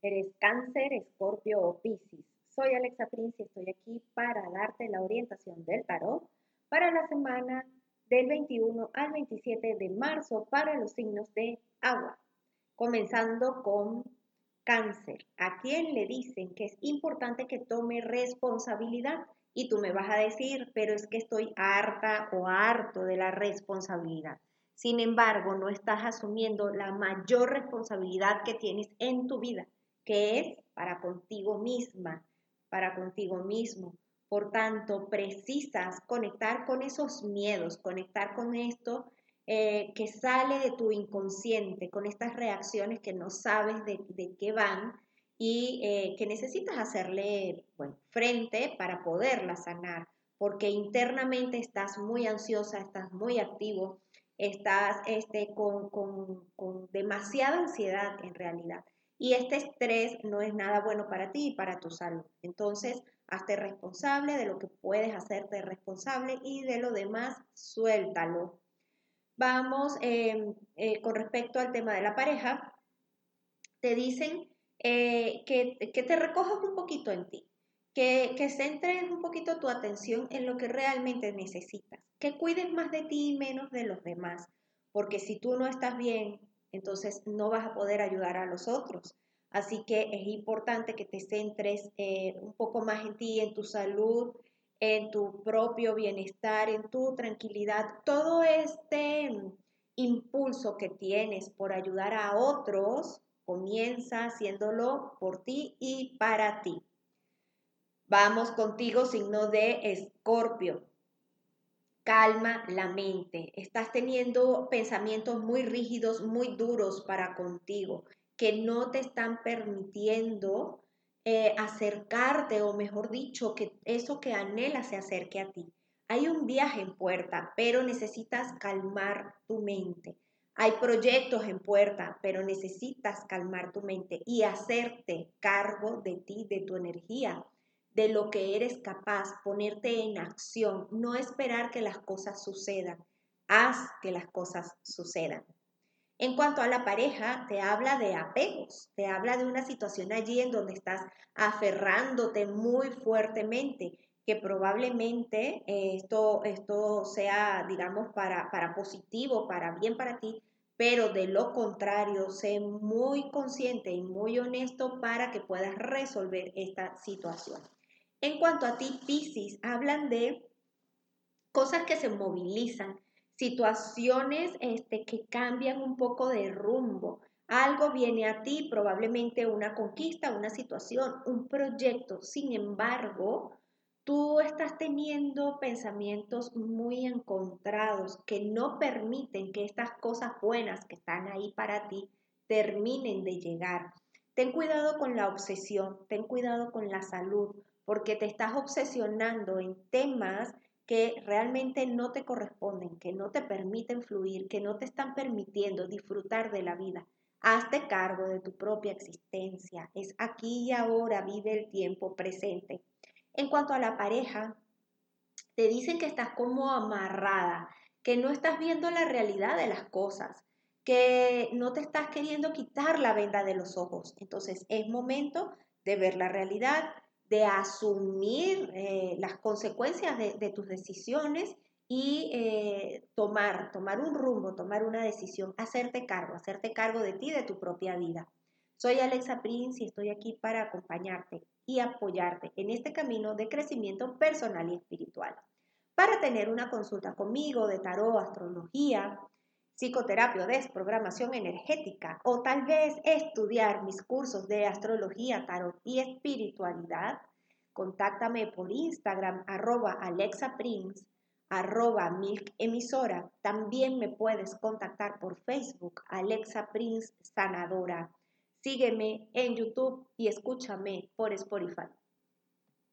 Eres cáncer, escorpio o piscis. Soy Alexa Prince y estoy aquí para darte la orientación del tarot para la semana del 21 al 27 de marzo para los signos de agua. Comenzando con cáncer, a quien le dicen que es importante que tome responsabilidad y tú me vas a decir, pero es que estoy harta o harto de la responsabilidad. Sin embargo, no estás asumiendo la mayor responsabilidad que tienes en tu vida, que es para contigo misma, para contigo mismo. Por tanto, precisas conectar con esos miedos, conectar con esto eh, que sale de tu inconsciente, con estas reacciones que no sabes de, qué van y eh, que necesitas hacerle frente para poderla sanar, porque internamente estás muy ansiosa, estás muy activo, estás este, con, con demasiada ansiedad en realidad. Y este estrés no es nada bueno para ti y para tu salud. Entonces, hazte responsable de lo que puedes hacerte responsable y de lo demás, suéltalo. Vamos em, eh, con respecto al tema de la pareja. Te dicen eh, que, te recojas un poquito en ti, que, que centres un poquito tu atención en lo que realmente necesitas, que cuides más de ti y menos de los demás, porque si tú no estás bien, entonces no vas a poder ayudar a los otros. Así que es importante que te centres eh, un poco más en ti, en tu salud, en tu propio bienestar, en tu tranquilidad, todo este impulso que tienes por ayudar a otros, comienza haciéndolo por ti y para ti. Vamos contigo, signo de escorpio. Calma la mente. Estás teniendo pensamientos muy rígidos, muy duros para contigo, que no te están permitiendo eh, acercarte o mejor dicho, que eso que anhela se acerque a ti. Hay un viaje en puerta, pero necesitas calmar tu mente. Hay proyectos en puerta, pero necesitas calmar tu mente y hacerte cargo de ti, de tu energía, de lo que eres capaz, ponerte en acción, no esperar que las cosas sucedan. Haz que las cosas sucedan. En cuanto a la pareja, te habla de apegos, te habla de una situación allí en donde estás aferrándote muy fuertemente, que probablemente eh, esto, esto sea, digamos, para, para positivo, para bien para ti, pero de lo contrario, sé muy consciente y muy honesto para que puedas resolver esta situación. En cuanto a ti, Piscis, hablan de cosas que se movilizan, situaciones este, que cambian un poco de rumbo. Algo viene a ti, probablemente una conquista, una situación, un proyecto. Sin embargo, tú estás teniendo pensamientos muy encontrados que no permiten que estas cosas buenas que están ahí para ti terminen de llegar. Ten cuidado con la obsesión, ten cuidado con la salud, porque te estás obsesionando en temas que realmente no te corresponden, que no te permiten fluir, que no te están permitiendo disfrutar de la vida. Hazte cargo de tu propia existencia. Es aquí y ahora, vive el tiempo presente. En cuanto a la pareja, te dicen que estás como amarrada, que no estás viendo la realidad de las cosas, que no te estás queriendo quitar la venda de los ojos. Entonces es momento de ver la realidad, de asumir eh, las consecuencias de, tus decisiones y eh, tomar, tomar un rumbo, tomar una decisión, hacerte cargo, hacerte cargo de ti, de tu propia vida. Soy Alexa Prince y estoy aquí para acompañarte y apoyarte en este camino de crecimiento personal y espiritual. Para tener una consulta conmigo de tarot, astrología, psicoterapia o desprogramación energética o tal vez estudiar mis cursos de astrología, tarot y espiritualidad, contáctame por Instagram arroba alexaprince, arroba milk emisora. También me puedes contactar por Facebook Alexa Prince Sanadora. Sígueme en YouTube y escúchame por Spotify.